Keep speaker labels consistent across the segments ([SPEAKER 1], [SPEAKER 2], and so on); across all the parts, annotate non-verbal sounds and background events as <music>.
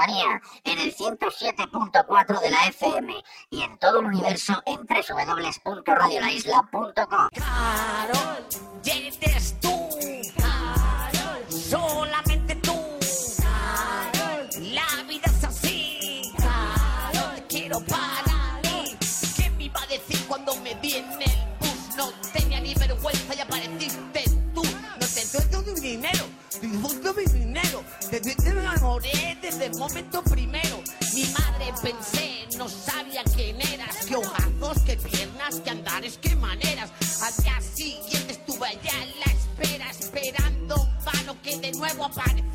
[SPEAKER 1] En el 107.4 de la FM y en todo el universo en www.radiolaisla.com.
[SPEAKER 2] Carol, eres tú. Carol, solamente tú. Carol, la vida es así. Carol, quiero para mí. ¿Qué me iba a decir cuando me vi en el bus? No tenía ni vergüenza y apareciste tú. No te doy mi dinero, disfruto mi dinero. De ti me enamoré desde el momento primero. Mi madre pensé, no sabía quién eras. Qué ojazos, qué piernas, qué andares, qué maneras. Al día siguiente estuve allá en la espera, esperando en vano que de nuevo aparecieras.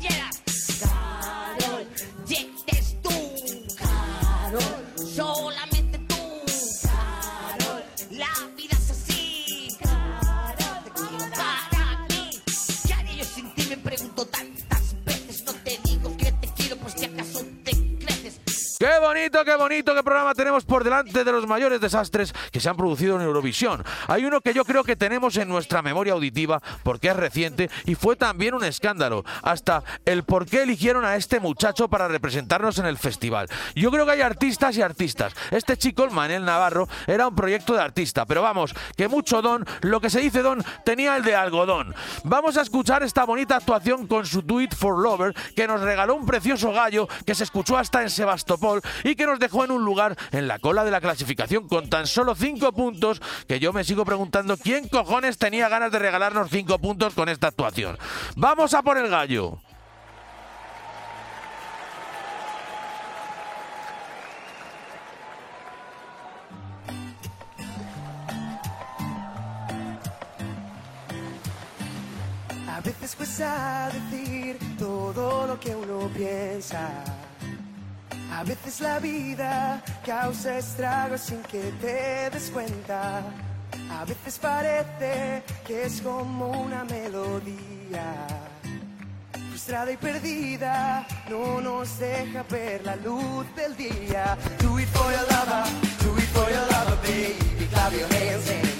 [SPEAKER 2] Qué
[SPEAKER 3] bonito, qué bonito, qué programa tenemos por delante de los mayores desastres que se han producido en Eurovisión. Hay uno que yo creo que tenemos en nuestra memoria auditiva porque es reciente y fue también un escándalo. Hasta el por qué eligieron a este muchacho para representarnos en el festival. Yo creo que hay artistas y artistas. Este chico, el Manel Navarro, era un proyecto de artista, pero vamos, que mucho don, lo que se dice don, tenía el de algodón. Vamos a escuchar esta bonita actuación con su It for Lover que nos regaló un precioso gallo que se escuchó hasta en Sebastopol y que nos dejó en un lugar en la cola de la clasificación con tan solo 5 puntos que yo me sigo preguntando quién cojones tenía ganas de regalarnos 5 puntos con esta actuación. Vamos a por el gallo.
[SPEAKER 4] A veces cuesta decir todo lo que uno piensa. A veces la vida causa estragos sin que te des cuenta. A veces parece que es como una melodía. Frustrada y perdida, no nos deja ver la luz del día. Do it for your lover, do it for your lover, baby. Clap your hands and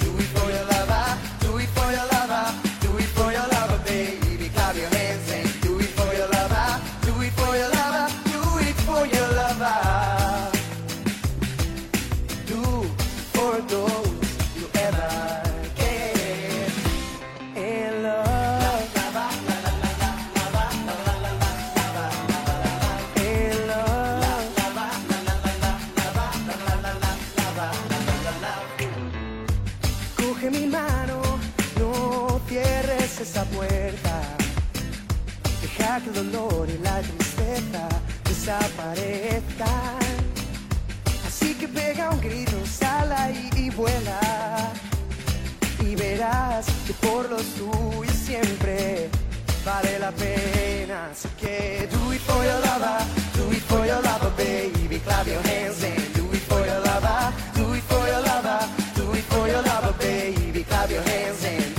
[SPEAKER 4] Que el dolor y la tristeza desaparezcan. Así que pega un grito, sal ahí y vuela. Y verás que por los tuyos siempre vale la pena. Así que do it for your lover, do it for your lover, baby. Clap your hands and do it for your lover, do it for your lover, do it for your lover, baby. Clap your hands and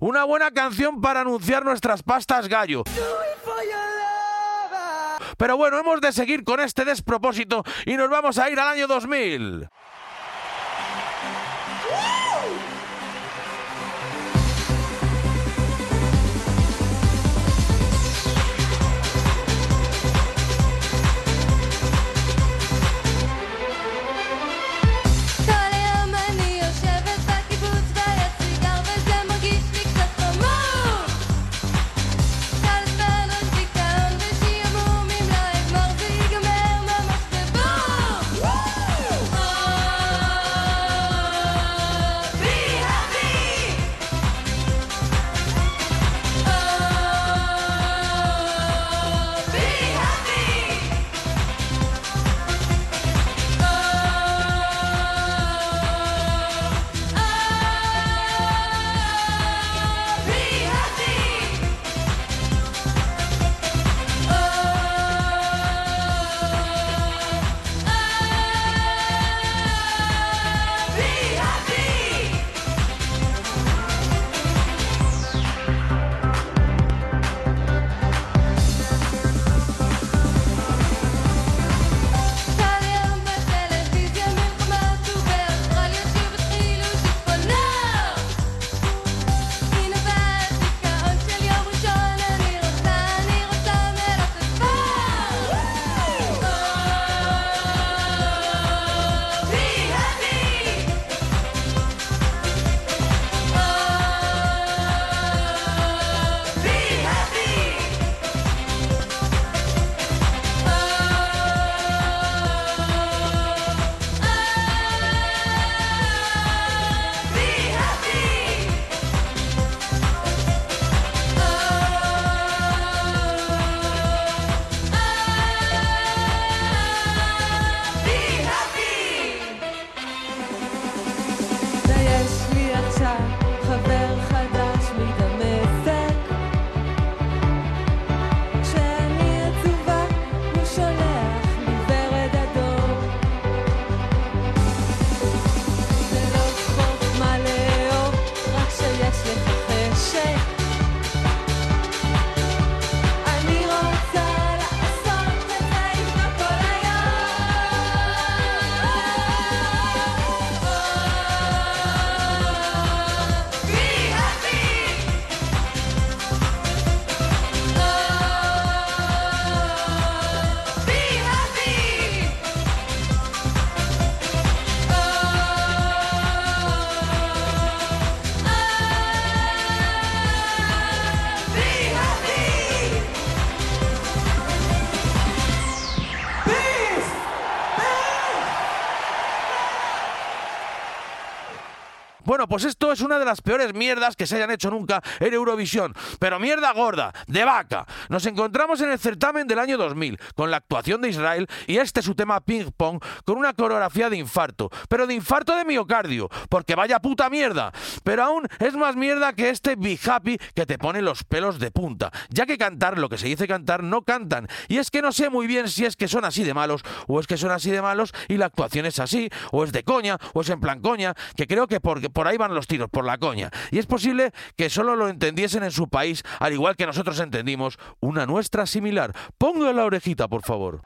[SPEAKER 3] Una buena canción para anunciar nuestras pastas gallo. Pero bueno, hemos de seguir con este despropósito y nos vamos a ir al año 2000. Una de las peores mierdas que se hayan hecho nunca en Eurovisión. Pero mierda gorda, de vaca. Nos encontramos en el certamen del año 2000, con la actuación de Israel y este su tema ping pong, con una coreografía de infarto. Pero de infarto de miocardio, porque vaya puta mierda. Pero aún es más mierda que este Be Happy que te pone los pelos de punta. Ya que cantar lo que se dice cantar no cantan. Y es que no sé muy bien si es que son así de malos, o es que son así de malos y la actuación es así, o es de coña, o es en plan coña, que creo que por, por ahí van los tiros, por la coña. Y es posible que solo lo entendiesen en su país, al igual que nosotros entendimos una nuestra similar. Ponga la orejita, por favor.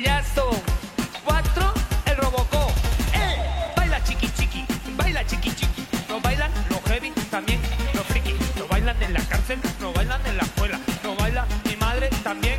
[SPEAKER 5] Jackson. Cuatro, el Robocop. ¡Eh! Baila chiqui chiqui, baila chiqui chiqui. Lo bailan los heavy, también los friki. Lo bailan en la cárcel, lo bailan en la escuela. Lo baila mi madre también.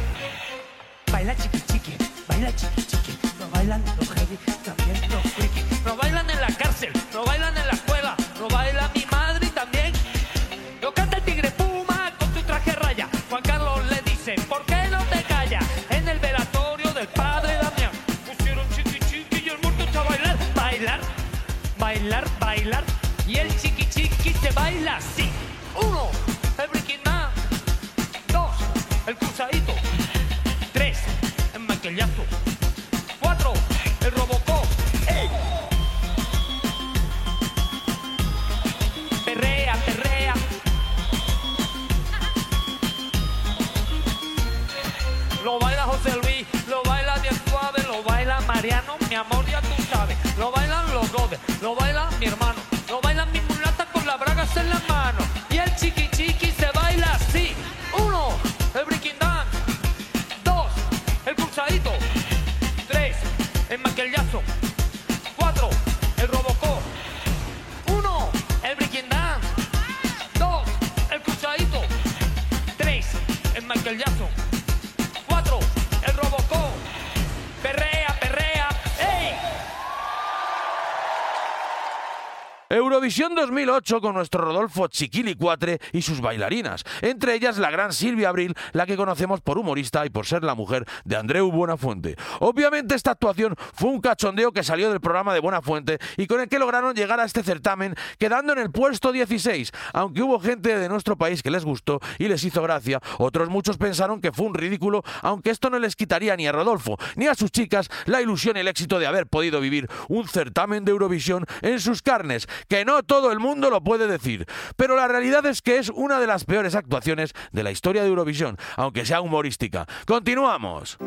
[SPEAKER 3] Eurovisión 2008 con nuestro Rodolfo Chiquilicuatre y sus bailarinas, entre ellas la gran Silvia Abril, la que conocemos por humorista y por ser la mujer de Andreu Buenafuente. Obviamente esta actuación fue un cachondeo que salió del programa de Buenafuente y con el que lograron llegar a este certamen quedando en el puesto 16, aunque hubo gente de nuestro país que les gustó y les hizo gracia, otros muchos pensaron que fue un ridículo, aunque esto no les quitaría ni a Rodolfo ni a sus chicas la ilusión y el éxito de haber podido vivir un certamen de Eurovisión en sus carnes, que no todo el mundo lo puede decir. Pero la realidad es que es una de las peores actuaciones de la historia de Eurovisión, aunque sea humorística. Continuamos.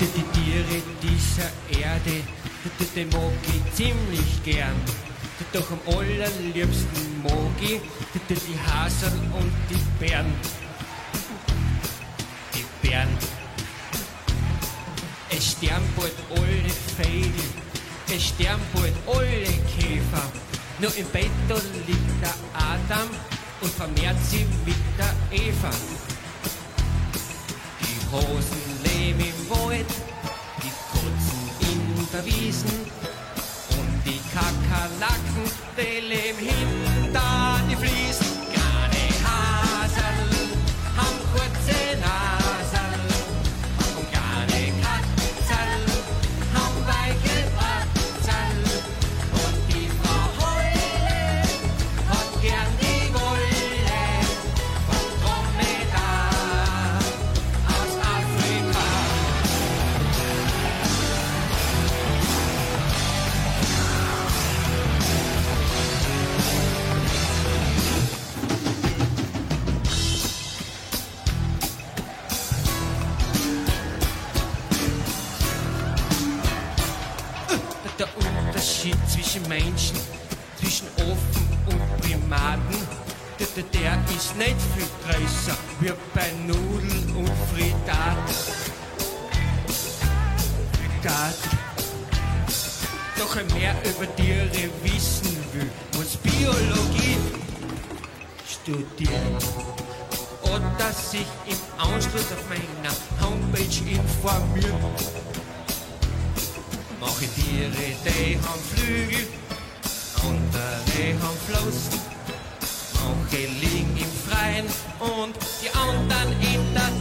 [SPEAKER 6] Die, Tiere dieser Erde, die, mag ich ziemlich gern. Doch am allerliebsten mag ich die, Hasel und die Bären. Die Bären. Es sterben bald alle Vögel, es sterben bald alle Käfer. Nur im Bett liegt der Adam und vermehrt sie mit der Eva. Die Hosen dem im Wald die kurzen Interwiesen und die Kakerlaken, die leben hinten. ist nicht viel größer, wird bei Nudeln und Fritat. Fritat. Doch ein mehr über Tiere wissen will, muss Biologie studieren. Oder sich im Anschluss auf meiner Homepage informieren. Mache Tiere, die haben Flügel, andere haben Flossen. Wir liegen im Freien und die anderen in der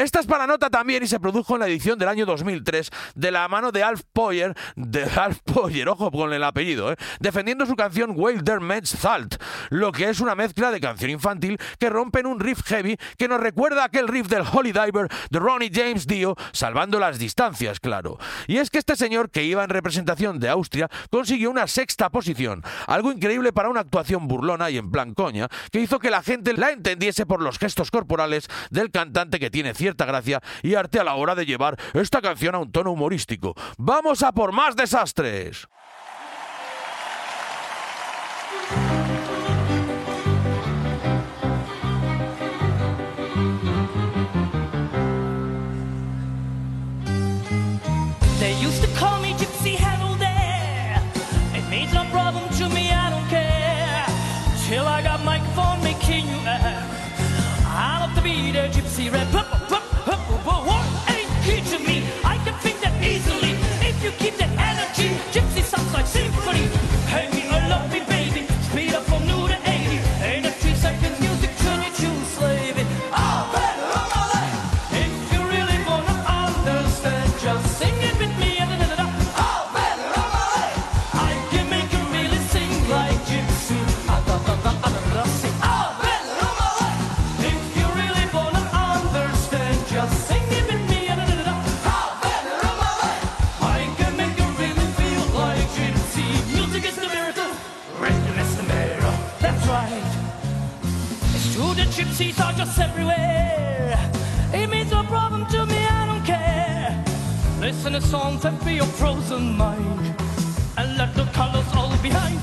[SPEAKER 3] Esta es para nota también y se produjo en la edición del año 2003 de la mano de Alf Poyer, de Alf Poyer, ojo con el apellido, ¿eh? defendiendo su canción Wilder Men's Salt, lo que es una mezcla de canción infantil que rompen un riff heavy que nos recuerda aquel riff del Holy Diver de Ronnie James Dio, salvando las distancias, claro. Y es que este señor, que iba en representación de Austria, consiguió una sexta posición, algo increíble para una actuación burlona y en plan coña, que hizo que la gente la entendiese por los gestos corporales del cantante que tiene cierta gracia y arte a la hora de llevar esta canción a un tono humorístico. ¡Vamos a por más desastres!
[SPEAKER 7] us everywhere. It means no problem to me, I don't care. Listen to songs and be your frozen mind. And let the colors all behind.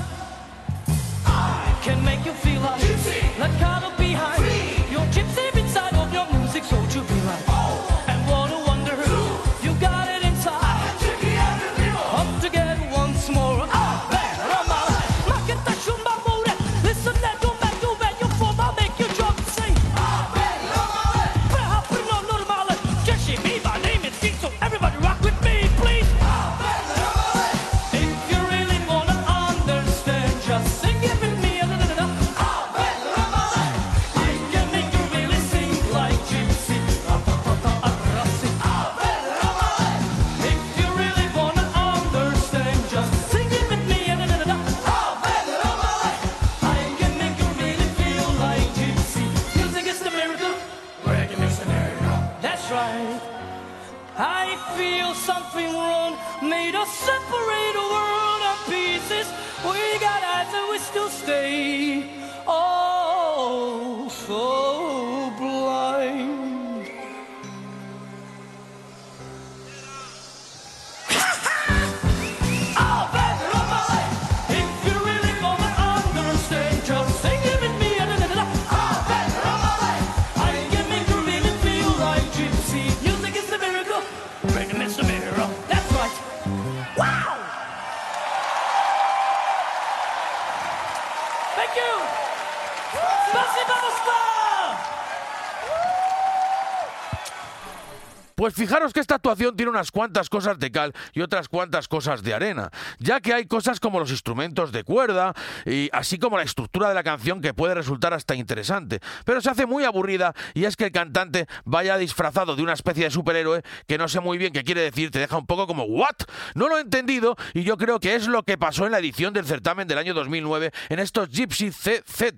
[SPEAKER 3] Fijaros que esta actuación tiene unas cuantas cosas de cal y otras cuantas cosas de arena, ya que hay cosas como los instrumentos de cuerda y así como la estructura de la canción que puede resultar hasta interesante, pero se hace muy aburrida y es que el cantante vaya disfrazado de una especie de superhéroe que no sé muy bien qué quiere decir, te deja un poco como ¿what? No lo he entendido y yo creo que es lo que pasó en la edición del certamen del año 2009 en estos Gypsy CZ,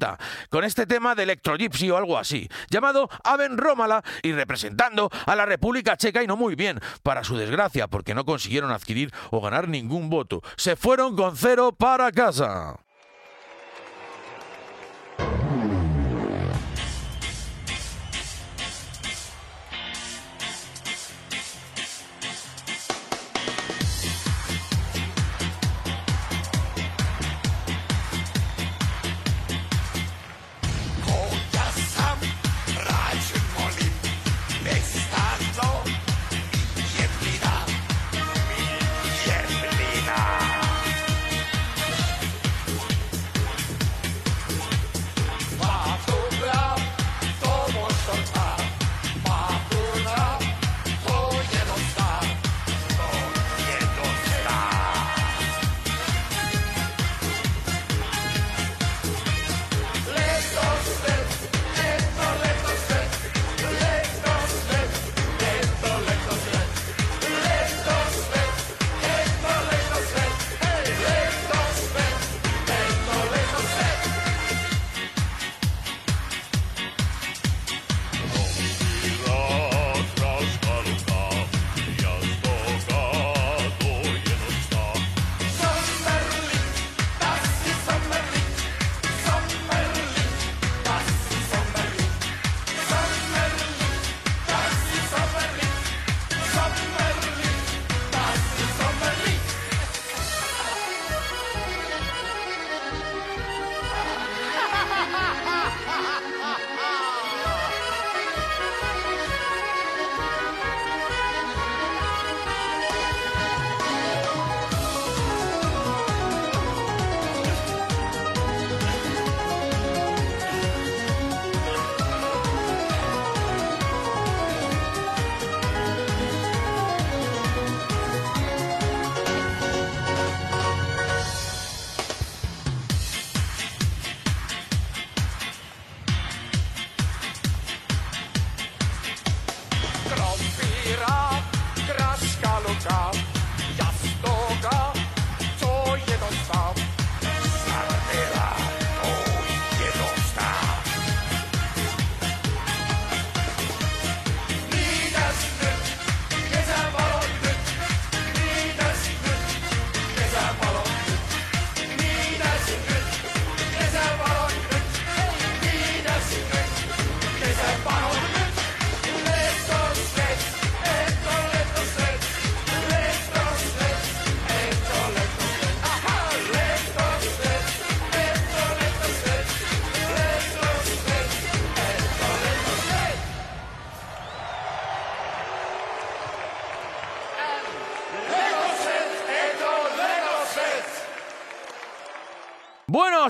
[SPEAKER 3] con este tema de Electro Gypsy o algo así, llamado Aven Rómala y representando a la República Checa y no muy bien, para su desgracia, porque no consiguieron adquirir o ganar ningún voto. Se fueron con cero para casa.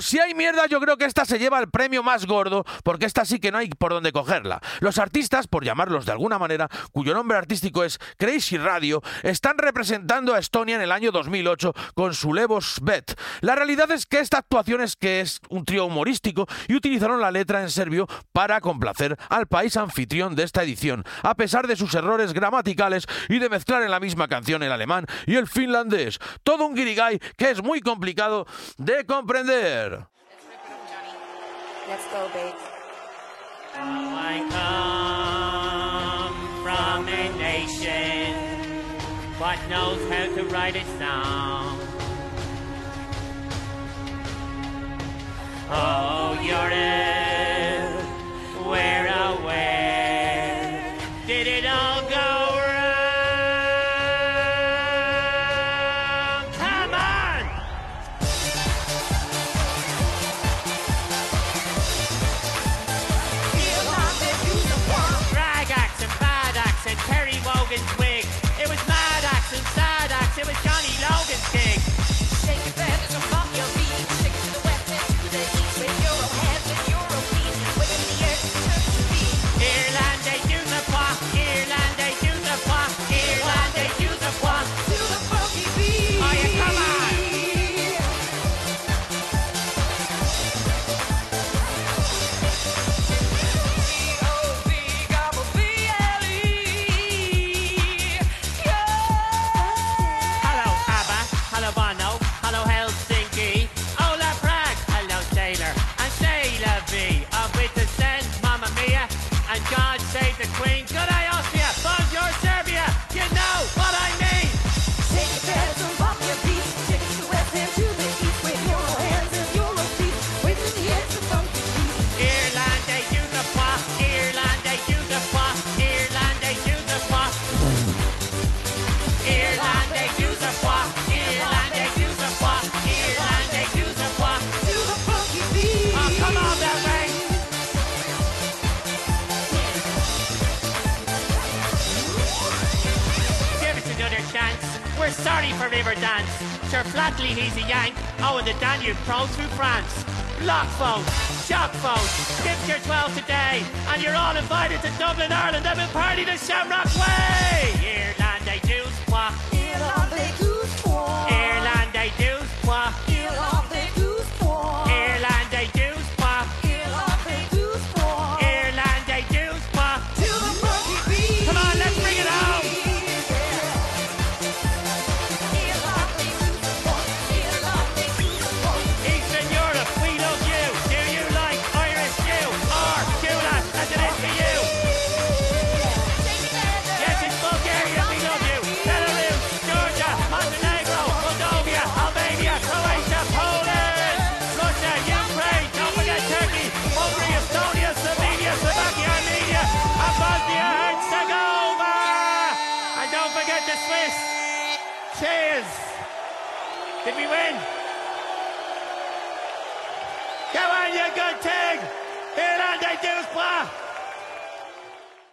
[SPEAKER 3] Si hay mierda, yo creo que esta se lleva el premio más gordo, porque esta sí que no hay por dónde cogerla. Los artistas, por llamarlos de alguna manera, cuyo nombre artístico es Crazy Radio, están representando a Estonia en el año 2008 con su Levos Bet. La realidad es que esta actuación es que es un trío humorístico y utilizaron la letra en serbio para complacer al país anfitrión de esta edición, a pesar de sus errores gramaticales y de mezclar en la misma canción el alemán y el finlandés. Todo un guirigay que es muy complicado de comprender.
[SPEAKER 8] Let's go, babes.
[SPEAKER 9] I come from a nation what knows how to write a song. Oh, Europe, sorry for Riverdance. Sir Flatley, he's a Yank. Oh, and the Danube prone through France. Block vote, shock vote, skip your 12 today, and you're all invited to Dublin, Ireland, and we'll party the Shamrock Way! Ireland, they do squat.
[SPEAKER 8] Irlande douce-toi.
[SPEAKER 9] Ireland, they do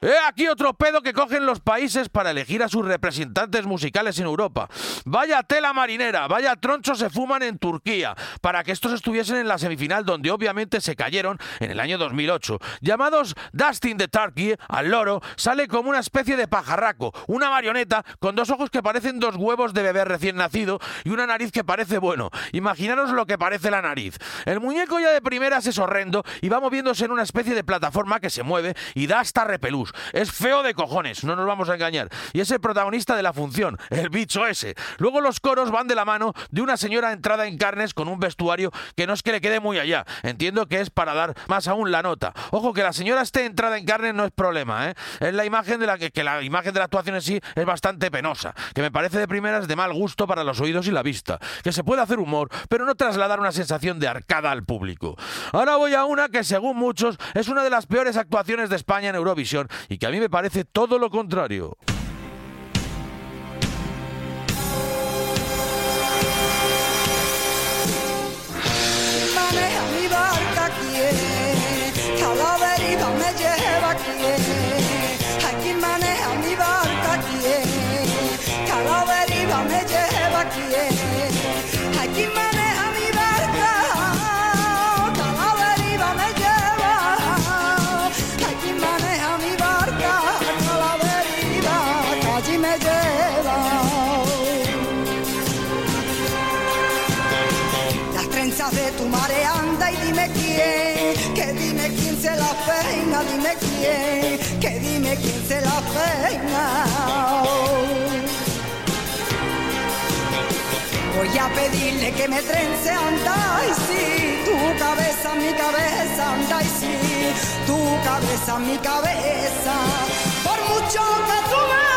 [SPEAKER 3] He aquí otro pedo que cogen los países para elegir a sus representantes musicales en Europa. Vaya tela marinera, vaya tronchos se fuman en Turquía, para que estos estuviesen en la semifinal donde obviamente se cayeron en el año 2008. Llamados Dustin de Turkey, al loro, sale como una especie de pajarraco, una marioneta con dos ojos que parecen dos huevos de bebé recién nacido y una nariz que parece bueno. Imaginaros lo que parece la nariz. El muñeco ya de primeras es horrendo y va moviéndose en una especie de plataforma que se mueve y da hasta repelús. Es feo de cojones, no nos vamos a engañar. Y es el protagonista de la función, el bicho ese. Luego los coros van de la mano de una señora entrada en carnes con un vestuario que no es que le quede muy allá. Entiendo que es para dar más aún la nota. Ojo, que la señora esté entrada en carnes no es problema, ¿eh? Es la imagen de la que, la imagen de la actuación en sí es bastante penosa, que me parece de primeras de mal gusto para los oídos y la vista. Que se puede hacer humor, pero no trasladar una sensación de arcada al público. Ahora voy a una que según muchos es una de las peores actuaciones de España en Eurovisión y que a mí me parece todo lo contrario.
[SPEAKER 10] A pedirle que me trence, anda y sí, tu cabeza, mi cabeza, anda y sí, tu cabeza, mi cabeza. Por mucho que tú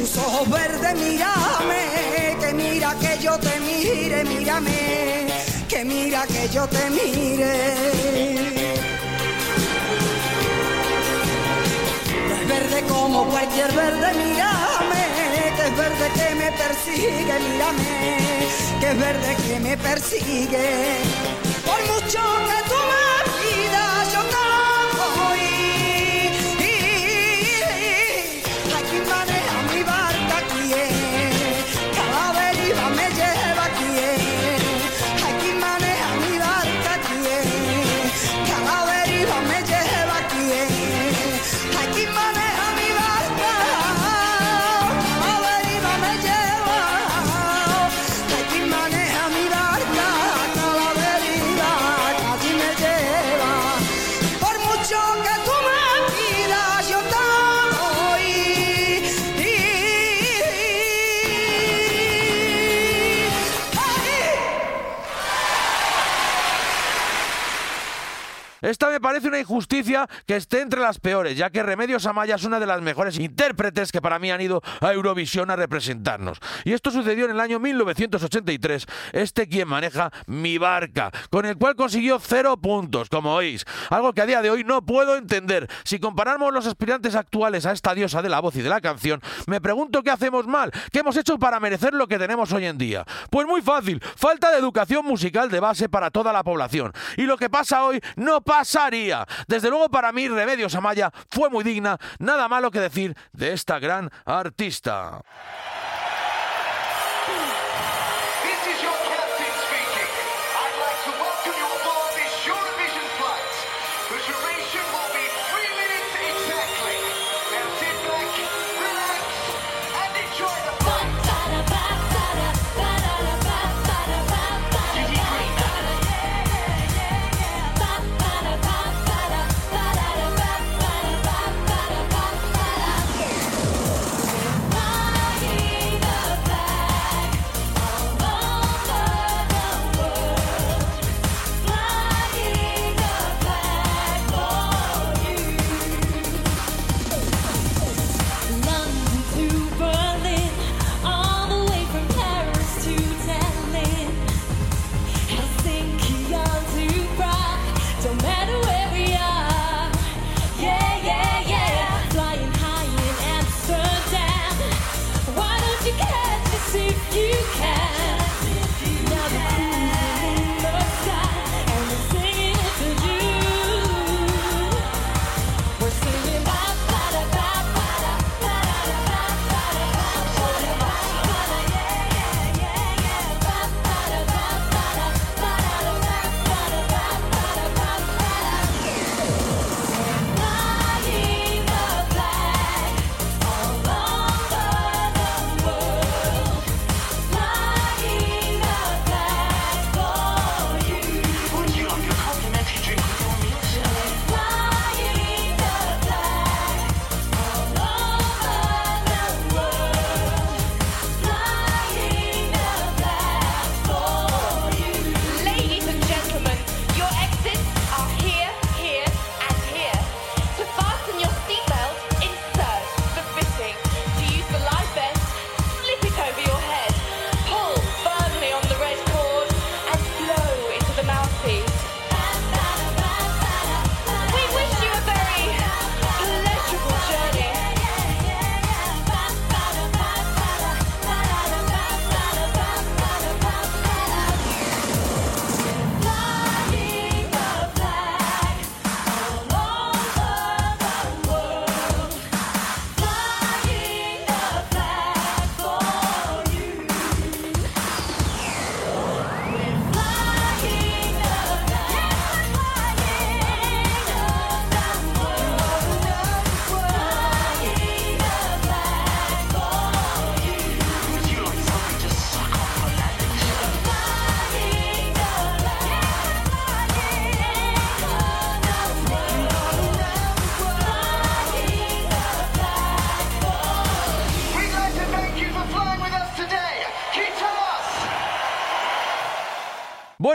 [SPEAKER 10] tus ojos verdes, mírame, que mira que yo te mire, mírame, que mira que yo te mire. Es verde como cualquier verde, mírame, que es verde que me persigue, mírame, que es verde que me persigue. Por mucho que tú
[SPEAKER 11] Esta parece una injusticia que esté entre las peores, ya que Remedios Amaya es una de las mejores intérpretes que para mí han ido a Eurovisión a representarnos. Y esto sucedió en el año 1983. Este quien maneja Mi Barca, con el cual consiguió cero puntos, como oís. Algo que a día de hoy no puedo entender. Si comparamos los aspirantes actuales a esta diosa de la voz y de la canción, me pregunto qué hacemos mal, qué hemos hecho para merecer lo que tenemos hoy en día. Pues muy fácil, falta de educación musical de base para toda la población. Y lo que pasa hoy no Desde luego para mí Remedios Amaya fue muy digna, nada malo que decir de esta gran artista.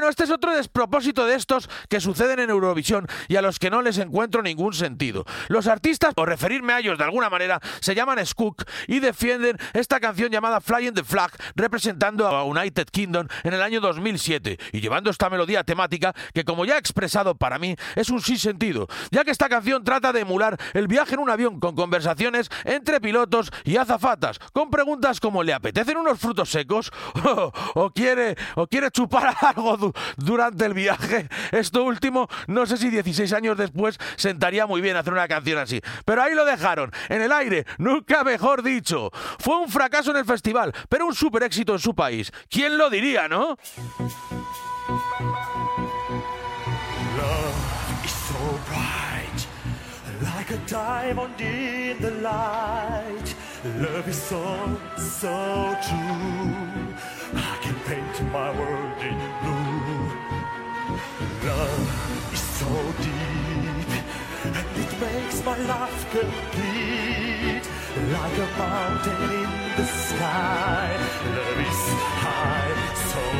[SPEAKER 11] Bueno, este es otro despropósito de estos que suceden en Eurovisión y a los que no les encuentro ningún sentido. Los artistas, o referirme a ellos de alguna manera, se llaman Skook y defienden esta canción llamada Flying the Flag, representando a United Kingdom en el año 2007 y llevando esta melodía temática que, como ya he expresado para mí, es un sinsentido, ya que esta canción trata de emular el viaje en un avión con conversaciones entre pilotos y azafatas, con preguntas como ¿le apetecen unos frutos secos? <laughs> ¿O, o quiere, o quiere chupar <laughs> algo du- durante el viaje? Esto último, no sé si 16 años después sentaría muy bien hacer una canción así. Pero ahí lo dejaron, en el aire, nunca mejor dicho. Fue un fracaso en el festival, pero un super éxito en su país. ¿Quién lo diría, no?
[SPEAKER 12] A diamond in the light. Love is so, so true. My life complete. Like a mountain in the sky, love is high, so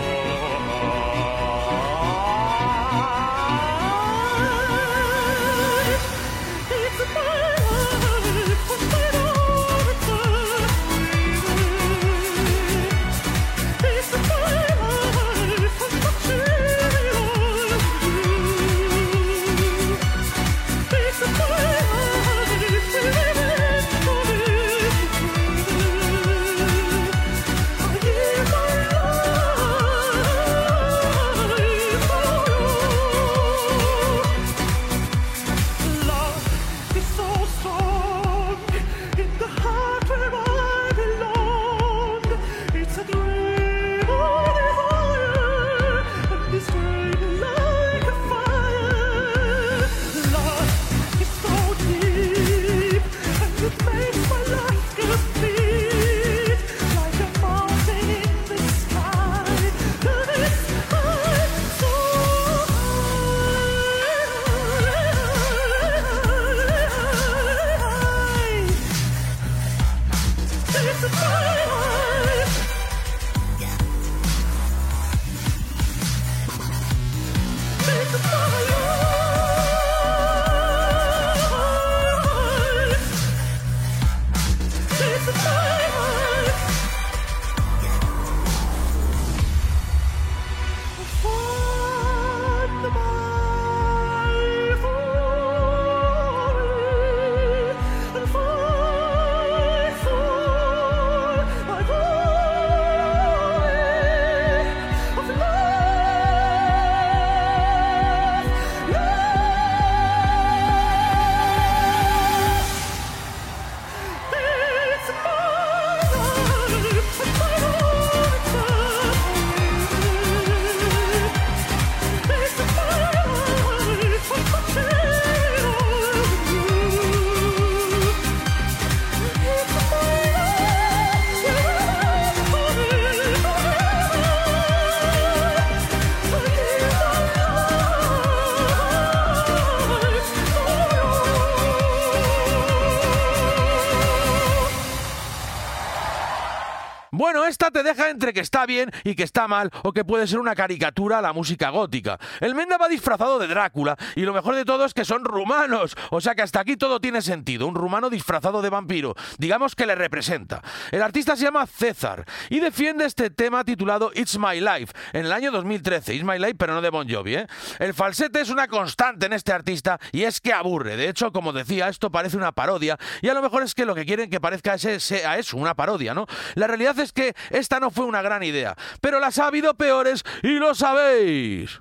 [SPEAKER 3] te deja entre que está bien y que está mal o que puede ser una caricatura a la música gótica. El Menda va disfrazado de Drácula y lo mejor de todo es que son rumanos, o sea que hasta aquí todo tiene sentido. Un rumano disfrazado de vampiro, digamos que le representa. El artista se llama César y defiende este tema titulado It's My Life en el año 2013. It's My Life, pero no de Bon Jovi, ¿eh? El falsete es una constante en este artista y es que aburre. De hecho, como decía, esto parece una parodia y a lo mejor es que lo que quieren que parezca sea eso, una parodia, ¿no? La realidad es que esta no fue una gran idea, pero las ha habido peores y lo sabéis.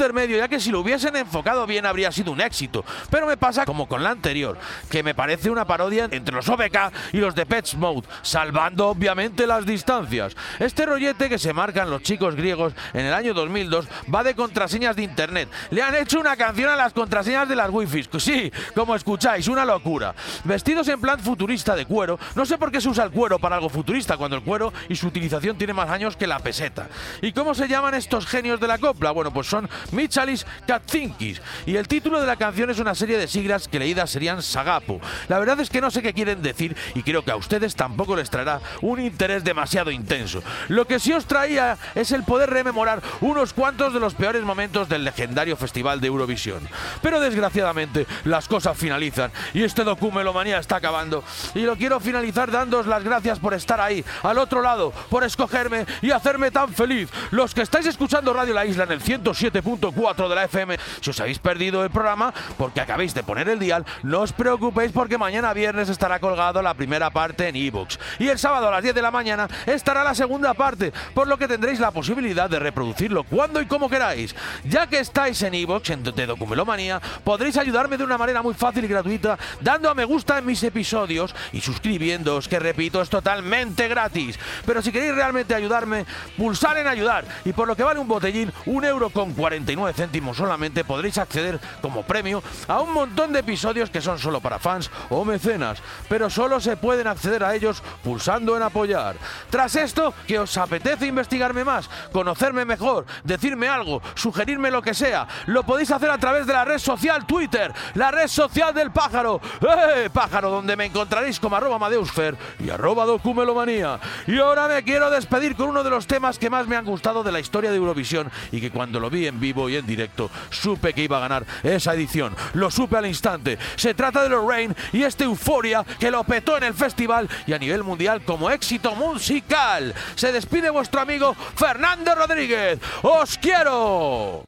[SPEAKER 3] Intermedio, ya que si lo hubiesen enfocado bien habría sido un éxito. Pero me pasa como con la anterior, que me parece una parodia entre los OBK y los de Pets Mode, salvando obviamente las distancias. Este rollete que se marcan los chicos griegos en el año 2002 va de contraseñas de internet. Le han hecho una canción a las contraseñas de las wifi. Sí, como escucháis, una locura. Vestidos en plan futurista de cuero, no sé por qué se usa el cuero para algo futurista cuando el cuero y su utilización tiene más años que la peseta. ¿Y cómo se llaman estos genios de la copla? Bueno, pues son Michalis Katzinkis. Y el título de la canción es una serie de siglas que leídas serían Sagapo. La verdad es que no sé qué quieren decir y creo que a ustedes tampoco les traerá un interés demasiado intenso. Lo que sí os traía es el poder rememorar unos cuantos de los peores momentos del legendario festival de Eurovisión. Pero desgraciadamente las cosas finalizan y este documelomanía está acabando. Y lo quiero finalizar dándoos las gracias por estar ahí, al otro lado, por escogerme y hacerme tan feliz. Los que estáis escuchando Radio La Isla en el 107. 100.4 de la FM. Si os habéis perdido el programa porque acabéis de poner el dial, no os preocupéis porque mañana viernes estará colgado la primera parte en ebooks. Y el sábado a las 10 de la mañana estará la segunda parte, por lo que tendréis la posibilidad de reproducirlo cuando y como queráis. Ya que estáis en ebooks, en de Documelomanía, podréis ayudarme de una manera muy fácil y gratuita dando a me gusta en mis episodios y suscribiéndoos, que repito, es totalmente gratis. Pero si queréis realmente ayudarme, pulsar en ayudar y por lo que vale un botellín, un euro con 40 49 céntimos solamente podréis acceder como premio a un montón de episodios que son solo para fans o mecenas, pero solo se pueden acceder a ellos pulsando en apoyar. Tras esto, que os apetece investigarme más, conocerme mejor, decirme algo, sugerirme lo que sea, lo podéis hacer a través de la red social Twitter, la red social del pájaro, ¡eh! pájaro, donde me encontraréis como arroba Amadeusfer y arroba documelomanía. Y ahora me quiero despedir con uno de los temas que más me han gustado de la historia de Eurovisión y que cuando lo vi en vivo y en directo supe que iba a ganar esa edición. Lo supe al instante. Se trata de Lorraine y este euforia que lo petó en el festival y a nivel mundial como éxito musical. Se despide vuestro amigo Fernando Rodríguez. ¡Os quiero!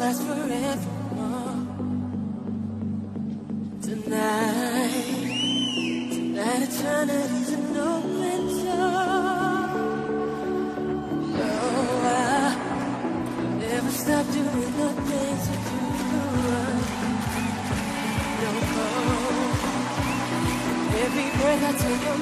[SPEAKER 13] Last forever? Eternity's an open door. No, I never stop doing the things I do. No, Every breath I take, I'm